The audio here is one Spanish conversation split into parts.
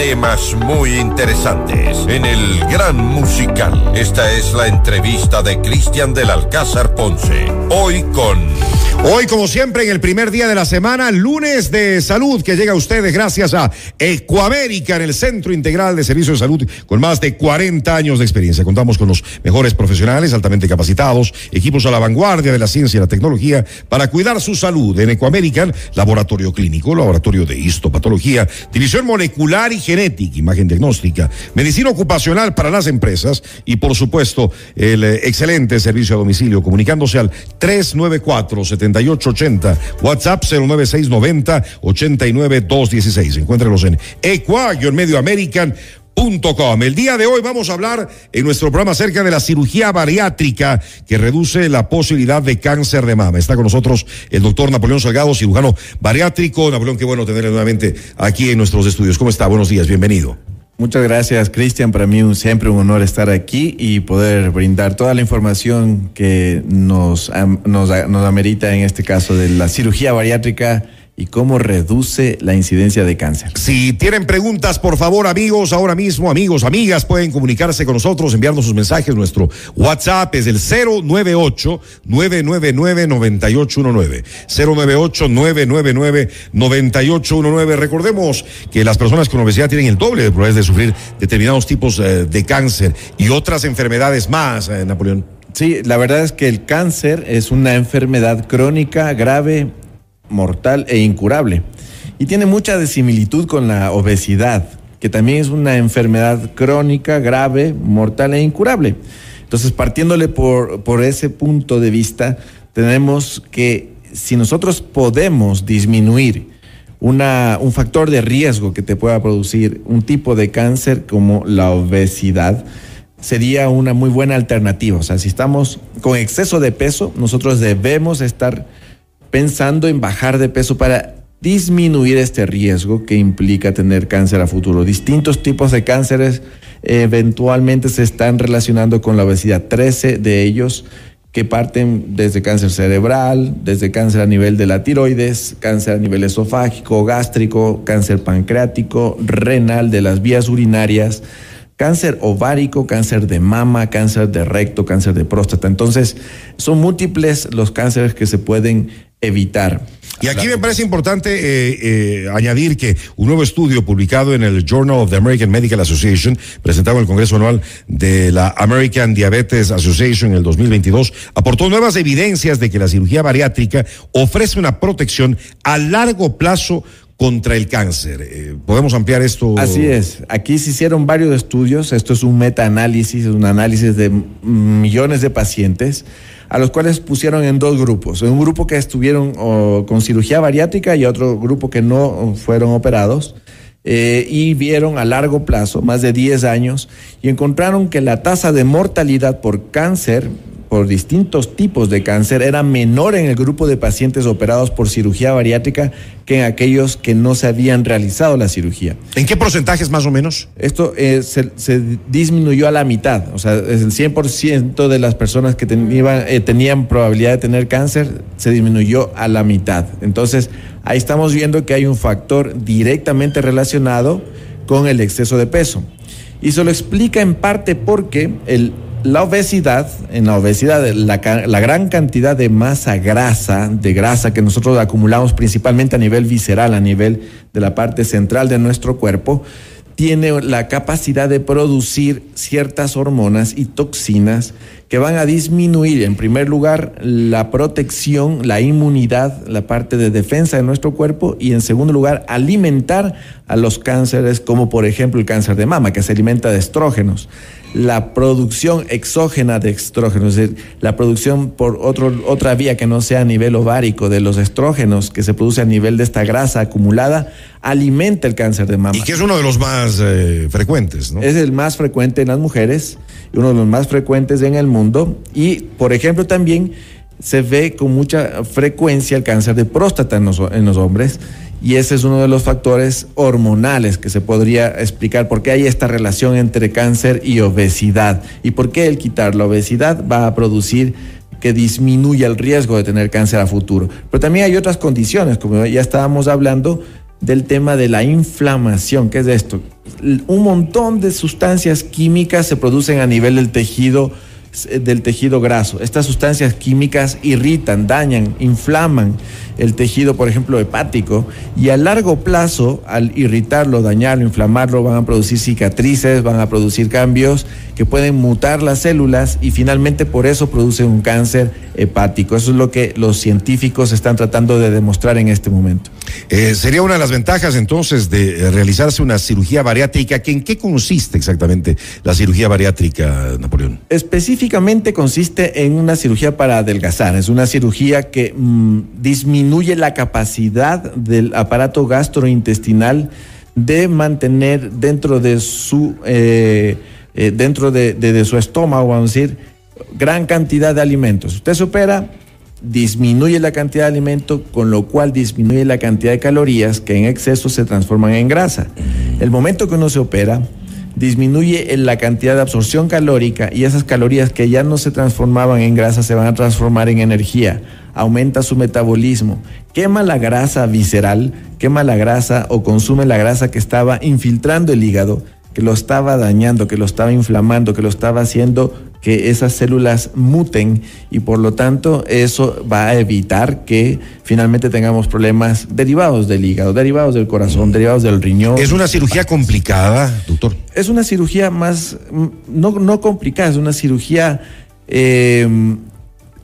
temas muy interesantes en el Gran Musical. Esta es la entrevista de Cristian del Alcázar Ponce. Hoy con... Hoy, como siempre, en el primer día de la semana, lunes de salud, que llega a ustedes gracias a Ecoamérica, en el Centro Integral de Servicios de Salud, con más de 40 años de experiencia. Contamos con los mejores profesionales, altamente capacitados, equipos a la vanguardia de la ciencia y la tecnología para cuidar su salud. En Ecoamérica, laboratorio clínico, laboratorio de histopatología, división molecular y genética, imagen diagnóstica, medicina ocupacional para las empresas y, por supuesto, el eh, excelente servicio a domicilio, comunicándose al 394 7880 WhatsApp 09690 89216. Encuéntrelos en equa-medioamerican.com. El día de hoy vamos a hablar en nuestro programa acerca de la cirugía bariátrica que reduce la posibilidad de cáncer de mama. Está con nosotros el doctor Napoleón Salgado, cirujano bariátrico. Napoleón, qué bueno tenerle nuevamente aquí en nuestros estudios. ¿Cómo está? Buenos días, bienvenido. Muchas gracias, Cristian. Para mí siempre un honor estar aquí y poder brindar toda la información que nos, nos amerita en este caso de la cirugía bariátrica y cómo reduce la incidencia de cáncer. Si tienen preguntas, por favor, amigos, ahora mismo, amigos, amigas, pueden comunicarse con nosotros, enviarnos sus mensajes. Nuestro WhatsApp es el 098-999-9819. 098-999-9819. Recordemos que las personas con obesidad tienen el doble de probabilidades de sufrir determinados tipos eh, de cáncer y otras enfermedades más, eh, Napoleón. Sí, la verdad es que el cáncer es una enfermedad crónica, grave, mortal e incurable. Y tiene mucha similitud con la obesidad, que también es una enfermedad crónica, grave, mortal e incurable. Entonces, partiéndole por, por ese punto de vista, tenemos que si nosotros podemos disminuir una, un factor de riesgo que te pueda producir un tipo de cáncer como la obesidad, sería una muy buena alternativa. O sea, si estamos con exceso de peso, nosotros debemos estar pensando en bajar de peso para disminuir este riesgo que implica tener cáncer a futuro. Distintos tipos de cánceres eventualmente se están relacionando con la obesidad. 13 de ellos que parten desde cáncer cerebral, desde cáncer a nivel de la tiroides, cáncer a nivel esofágico, gástrico, cáncer pancreático, renal, de las vías urinarias, cáncer ovárico, cáncer de mama, cáncer de recto, cáncer de próstata. Entonces, son múltiples los cánceres que se pueden evitar. Y aquí me parece importante eh, eh, añadir que un nuevo estudio publicado en el Journal of the American Medical Association, presentado en el Congreso Anual de la American Diabetes Association en el 2022, aportó nuevas evidencias de que la cirugía bariátrica ofrece una protección a largo plazo contra el cáncer. Eh, ¿Podemos ampliar esto? Así es. Aquí se hicieron varios estudios. Esto es un metaanálisis, un análisis de millones de pacientes a los cuales pusieron en dos grupos. Un grupo que estuvieron con cirugía bariátrica y otro grupo que no fueron operados. Eh, y vieron a largo plazo, más de 10 años, y encontraron que la tasa de mortalidad por cáncer por distintos tipos de cáncer era menor en el grupo de pacientes operados por cirugía bariátrica que en aquellos que no se habían realizado la cirugía. ¿En qué porcentajes más o menos? Esto eh, se, disminuyó a la mitad, o sea, el 100% de las personas que eh, tenían probabilidad de tener cáncer se disminuyó a la mitad. Entonces, ahí estamos viendo que hay un factor directamente relacionado con el exceso de peso. Y se lo explica en parte porque el la obesidad, en la obesidad, la, gran cantidad de masa grasa, de grasa que nosotros acumulamos principalmente a nivel visceral, a nivel de la parte central de nuestro cuerpo, tiene la capacidad de producir ciertas hormonas y toxinas que van a disminuir, en primer lugar, la protección, la inmunidad, la parte de defensa de nuestro cuerpo y, en segundo lugar, alimentar a los cánceres, como por ejemplo el cáncer de mama, que se alimenta de estrógenos la producción exógena de estrógenos, es decir, la producción por otro, otra vía que no sea a nivel ovárico de los estrógenos que se produce a nivel de esta grasa acumulada, alimenta el cáncer de mama. Y que es uno de los más eh, frecuentes, ¿no? Es el más frecuente en las mujeres y uno de los más frecuentes en el mundo. Y, por ejemplo, también se ve con mucha frecuencia el cáncer de próstata en los, en los hombres y ese es uno de los factores hormonales que se podría explicar por qué hay esta relación entre cáncer y obesidad y por qué el quitar la obesidad va a producir que disminuya el riesgo de tener cáncer a futuro. Pero también hay otras condiciones, como ya estábamos hablando, del tema de la inflamación. ¿Qué es esto? Un montón de sustancias químicas se producen a nivel del tejido del tejido graso. Estas sustancias químicas irritan, dañan, inflaman el tejido, por ejemplo, hepático, y a largo plazo, al irritarlo, dañarlo, inflamarlo, van a producir cicatrices, van a producir cambios que pueden mutar las células y finalmente por eso producen un cáncer hepático. Eso es lo que los científicos están tratando de demostrar en este momento. Eh, sería una de las ventajas entonces de eh, realizarse una cirugía bariátrica. ¿En qué consiste exactamente la cirugía bariátrica, Napoleón? Específicamente consiste en una cirugía para adelgazar. Es una cirugía que mm, disminuye la capacidad del aparato gastrointestinal de mantener dentro de su eh, eh, dentro de, su estómago, vamos a decir, gran cantidad de alimentos. Usted se opera, disminuye la cantidad de alimento, con lo cual disminuye la cantidad de calorías que en exceso se transforman en grasa. El momento que uno se opera, disminuye la cantidad de absorción calórica y esas calorías que ya no se transformaban en grasa se van a transformar en energía. Aumenta su metabolismo, quema la grasa visceral, quema la grasa o consume la grasa que estaba infiltrando el hígado que lo estaba dañando, que lo estaba inflamando, que lo estaba haciendo que esas células muten y por lo tanto eso va a evitar que finalmente tengamos problemas derivados del hígado, derivados del corazón, derivados del riñón. ¿Es una cirugía complicada, doctor? Es una cirugía más, no, no complicada, es una cirugía em,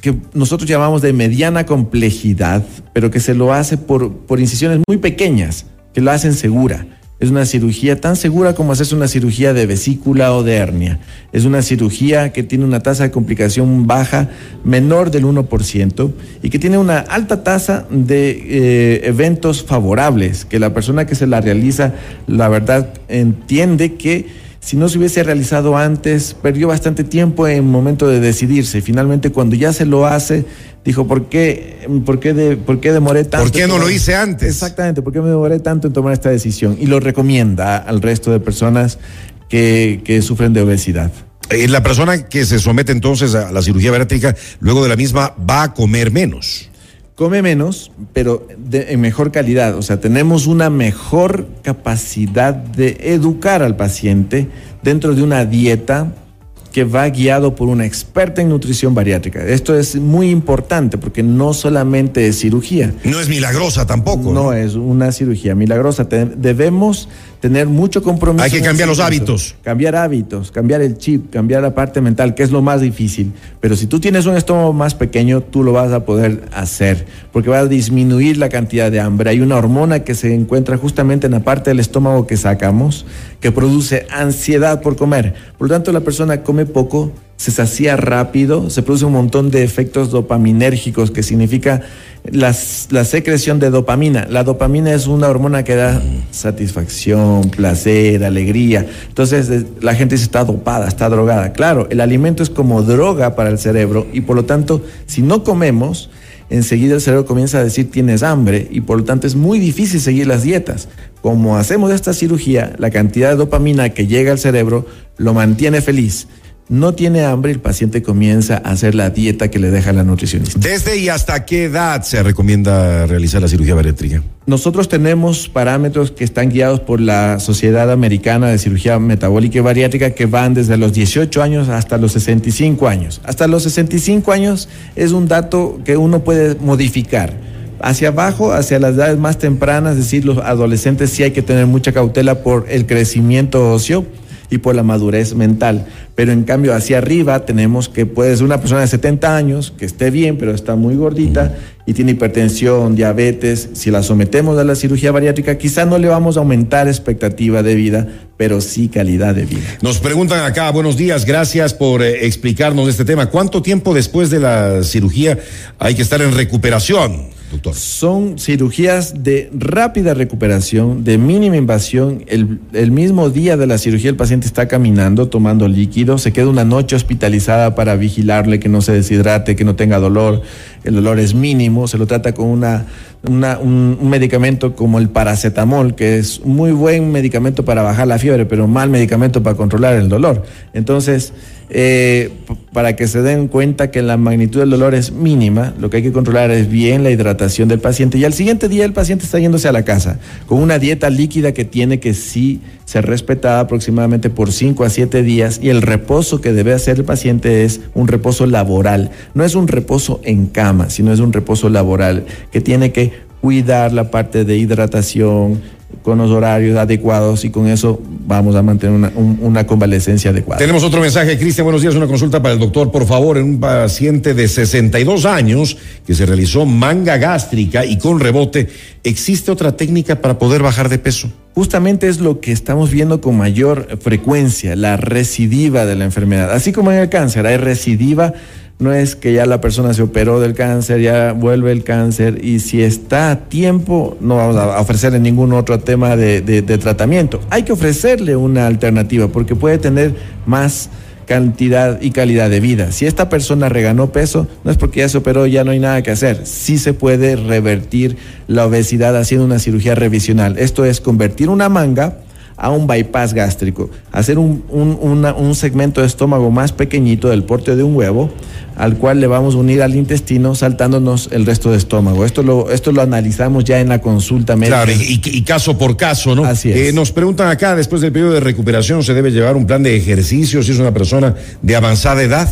que nosotros llamamos de mediana complejidad, pero que se lo hace por, por incisiones muy pequeñas, que lo hacen segura. Es una cirugía tan segura como hacerse una cirugía de vesícula o de hernia. Es una cirugía que tiene una tasa de complicación baja, menor del 1%, y que tiene una alta tasa de eh, eventos favorables, que la persona que se la realiza, la verdad, entiende que si no se hubiese realizado antes, perdió bastante tiempo en el momento de decidirse. Finalmente, cuando ya se lo hace, dijo, ¿por qué, por qué, de, por qué demoré tanto? ¿Por qué no lo hice antes? Exactamente, ¿por qué me demoré tanto en tomar esta decisión? Y lo recomienda al resto de personas que, que sufren de obesidad. La persona que se somete entonces a la cirugía bariátrica, luego de la misma, va a comer menos come menos, pero de, en mejor calidad. O sea, tenemos una mejor capacidad de educar al paciente dentro de una dieta que va guiado por una experta en nutrición bariátrica. Esto es muy importante porque no solamente es cirugía. No es milagrosa tampoco. No, es una cirugía milagrosa. debemos tener mucho compromiso. Hay que cambiar los hábitos. Cambiar hábitos, cambiar el chip, cambiar la parte mental, que es lo más difícil. Pero si tú tienes un estómago más pequeño, tú lo vas a poder hacer, porque va a disminuir la cantidad de hambre. Hay una hormona que se encuentra justamente en la parte del estómago que sacamos, que produce ansiedad por comer. Por lo tanto, la persona come poco, se sacía rápido, se produce un montón de efectos dopaminérgicos, que significa la secreción de dopamina. La dopamina es una hormona que da satisfacción, placer, alegría. Entonces la gente dice está dopada, está drogada. Claro, el alimento es como droga para el cerebro y por lo tanto, si no comemos, enseguida el cerebro comienza a decir tienes hambre y por lo tanto es muy difícil seguir las dietas. Como hacemos esta cirugía, la cantidad de dopamina que llega al cerebro lo mantiene feliz no tiene hambre, el paciente comienza a hacer la dieta que le deja la nutricionista. ¿Desde y hasta qué edad se recomienda realizar la cirugía bariátrica? Nosotros tenemos parámetros que están guiados por la Sociedad Americana de Cirugía Metabólica y Bariátrica que van desde los 18 años hasta los 65 años. Hasta los 65 años es un dato que uno puede modificar. Hacia abajo, hacia las edades más tempranas, es decir, los adolescentes sí hay que tener mucha cautela por el crecimiento óseo y por la madurez mental. Pero en cambio hacia arriba tenemos que puede ser una persona de 70 años que esté bien, pero está muy gordita y tiene hipertensión, diabetes. Si la sometemos a la cirugía bariátrica, quizá no le vamos a aumentar expectativa de vida, pero sí calidad de vida. Nos preguntan acá, buenos días, gracias por eh, explicarnos este tema. ¿Cuánto tiempo después de la cirugía hay que estar en recuperación? Son cirugías de rápida recuperación, de mínima invasión. El, el, mismo día de la cirugía el paciente está caminando, tomando líquido, se queda una noche hospitalizada para vigilarle que no se deshidrate, que no tenga dolor. El dolor es mínimo, se lo trata con una, un, un, medicamento como el paracetamol, que es muy buen medicamento para bajar la fiebre, pero mal medicamento para controlar el dolor. Entonces, Eh, para que se den cuenta que la magnitud del dolor es mínima, lo que hay que controlar es bien la hidratación del paciente. Y al siguiente día el paciente está yéndose a la casa con una dieta líquida que tiene que sí ser respetada aproximadamente por 5 a 7 días. Y el reposo que debe hacer el paciente es un reposo laboral, no es un reposo en cama, sino es un reposo laboral que tiene que cuidar la parte de hidratación, con los horarios adecuados y con eso vamos a mantener una, convalecencia adecuada. Tenemos otro mensaje, Cristian, buenos días, una consulta para el doctor, por favor, en un paciente de 62 años que se realizó manga gástrica y con rebote, ¿existe otra técnica para poder bajar de peso? Justamente es lo que estamos viendo con mayor frecuencia, la recidiva de la enfermedad. Así como en el cáncer, hay recidiva no es que ya la persona se operó del cáncer, ya vuelve el cáncer y si está a tiempo no vamos a ofrecerle ningún otro tema de, tratamiento. Hay que ofrecerle una alternativa porque puede tener más cantidad y calidad de vida. Si esta persona reganó peso, no es porque ya se operó, ya no hay nada que hacer. Sí se puede revertir la obesidad haciendo una cirugía revisional. Esto es convertir una manga a un bypass gástrico, hacer un, un, segmento de estómago más pequeñito del porte de un huevo, al cual le vamos a unir al intestino saltándonos el resto de estómago. Esto lo, esto lo analizamos ya en la consulta médica. Claro, y, caso por caso, ¿no? Así es. Eh, nos preguntan acá, después del periodo de recuperación, ¿se debe llevar un plan de ejercicio si es una persona de avanzada edad?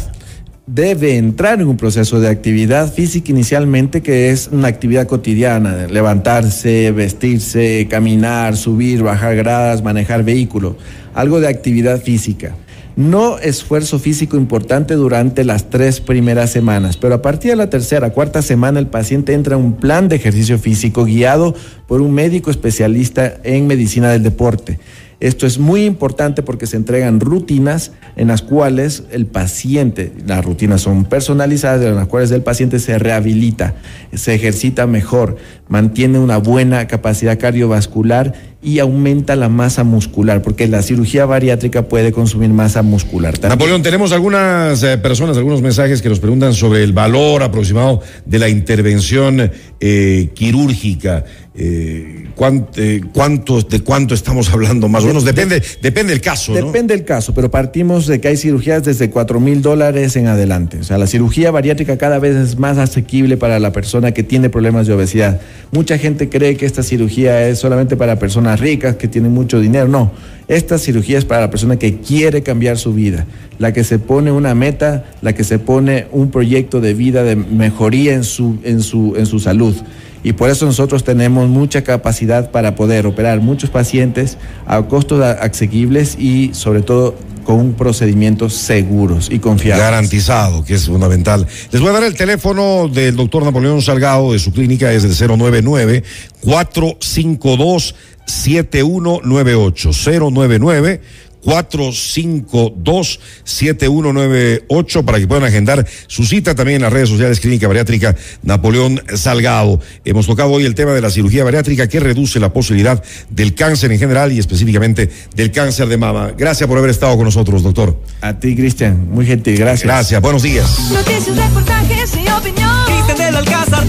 Debe entrar en un proceso de actividad física inicialmente, que es una actividad cotidiana, levantarse, vestirse, caminar, subir, bajar gradas, manejar vehículo, algo de actividad física. No esfuerzo físico importante durante las tres primeras semanas, pero a partir de la tercera, cuarta semana el paciente entra en un plan de ejercicio físico guiado por un médico especialista en medicina del deporte. Esto es muy importante porque se entregan rutinas en las cuales el paciente, las rutinas son personalizadas, en las cuales el paciente se rehabilita, se ejercita mejor, mantiene una buena capacidad cardiovascular y aumenta la masa muscular, porque la cirugía bariátrica puede consumir masa muscular. Napoleón, tenemos algunas eh, personas, algunos mensajes que nos preguntan sobre el valor aproximado de la intervención eh, quirúrgica. Eh, eh, cuánto, ¿De cuánto estamos hablando más o menos? Depende, depende del caso. Depende del caso, pero partimos de que hay cirugías desde cuatro mil dólares en adelante. O sea, la cirugía bariátrica cada vez es más asequible para la persona que tiene problemas de obesidad. Mucha gente cree que esta cirugía es solamente para personas ricas que tienen mucho dinero. No, esta cirugía es para la persona que quiere cambiar su vida, la que se pone una meta, la que se pone un proyecto de vida de mejoría en su, en su, en su salud y por eso nosotros tenemos mucha capacidad para poder operar muchos pacientes a costos asequibles y sobre todo con procedimientos seguros y confiables. Garantizado, que es fundamental. Les voy a dar el teléfono del doctor Napoleón Salgado de su clínica, es el 099 452 7198 099 452-7198 para que puedan agendar su cita también en las redes sociales Clínica Bariátrica Napoleón Salgado. Hemos tocado hoy el tema de la cirugía bariátrica que reduce la posibilidad del cáncer en general y específicamente del cáncer de mama. Gracias por haber estado con nosotros, doctor. A ti, Cristian. Muy gentil. Gracias. Gracias. Buenos días. Noticias, reportajes y opinión. Cristian del Alcázar